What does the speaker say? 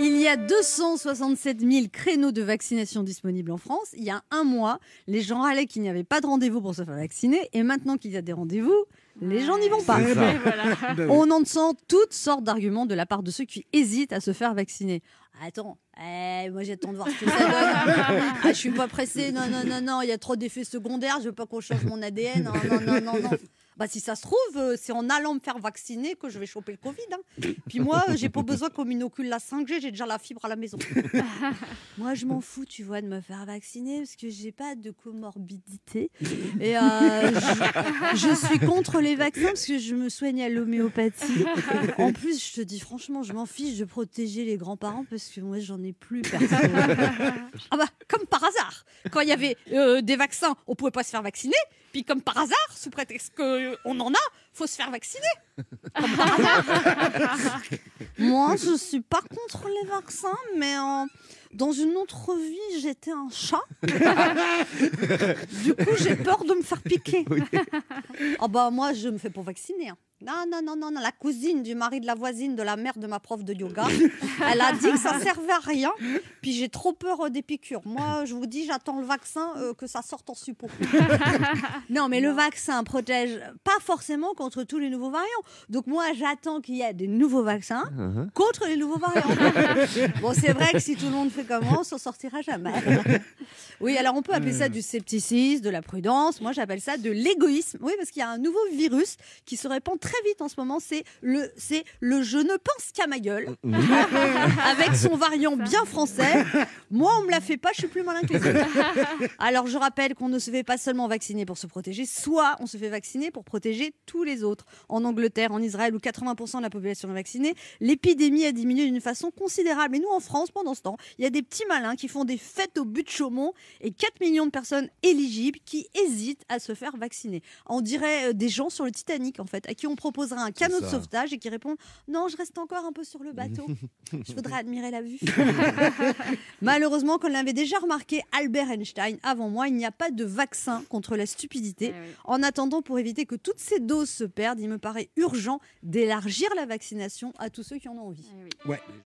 Il y a 267 000 créneaux de vaccination disponibles en France. Il y a un mois, les gens râlaient qu'il n'y avait pas de rendez-vous pour se faire vacciner. Et maintenant qu'il y a des rendez-vous, les gens n'y vont pas. Ça. On entend toutes sortes d'arguments de la part de ceux qui hésitent à se faire vacciner. Attends, eh, moi j'attends de voir ce que ça donne. Ah, je suis pas pressée, non, non, non, non, il y a trop d'effets secondaires, je veux pas qu'on change mon ADN. Non, non, non, non, non. Bah, si ça se trouve, euh, c'est en allant me faire vacciner que je vais choper le Covid. hein. Puis moi, euh, j'ai pas besoin qu'on m'inocule la 5G, j'ai déjà la fibre à la maison. moi, je m'en fous, tu vois, de me faire vacciner parce que j'ai pas de comorbidité. Et euh, je, je suis contre les vaccins parce que je me soigne à l'homéopathie. En plus, je te dis franchement, je m'en fiche de protéger les grands-parents parce que moi, j'en ai plus perso. Ah bah, comme par hasard, quand il y avait euh, des vaccins, on pouvait pas se faire vacciner. Puis comme par hasard, sous prétexte qu'on en a, faut se faire vacciner. Comme par hasard. Moi, je suis pas contre les vaccins, mais euh, dans une autre vie, j'étais un chat. du coup, j'ai peur de me faire piquer. Ah bah moi, je me fais pas vacciner. hein. Non, non, non, non, non, la cousine du mari de la voisine de la mère de ma prof de yoga, elle a dit que ça servait à rien. Puis j'ai trop peur euh, des piqûres. Moi, je vous dis, j'attends le vaccin euh, que ça sorte en suppôt. non, mais le vaccin protège pas forcément contre tous les nouveaux variants. Donc moi, j'attends qu'il y ait des nouveaux vaccins Uh-huh. contre les nouveaux variants. bon, c'est vrai que si tout le monde fait comme moi, on s'en sortira jamais. Oui, alors on peut appeler ça du scepticisme, de la prudence. Moi, j'appelle ça de l'égoïsme. Oui, parce qu'il y a un nouveau virus qui se répand très vite en ce moment. C'est le, c'est le je ne pense qu'à ma gueule. Avec son variant bien français. Moi, on me la fait pas, je suis plus malin que les autres. Alors, je rappelle qu'on ne se fait pas seulement vacciner pour se protéger, soit on se fait vacciner pour protéger tous les autres. En Angleterre, en Israël, où 80% de la population est vaccinée, l'épidémie a diminué d'une façon considérable. Et nous, en France, pendant ce temps, il y a des petits malins qui font des fêtes au but de Chaumont et 4 millions de personnes éligibles qui hésitent à se faire vacciner. On dirait euh, des gens sur le Titanic, en fait, à qui on proposera un canot de sauvetage et qui répondent Non, je reste encore un peu sur le bateau. Je voudrais admirer la vue. Malheureusement, comme l'avait déjà remarqué Albert Einstein avant moi, il n'y a pas de vaccin contre la stupidité. Eh oui. En attendant, pour éviter que toutes ces doses se perdent, il me paraît urgent d'élargir la vaccination à tous ceux qui en ont envie. Eh oui. Ouais.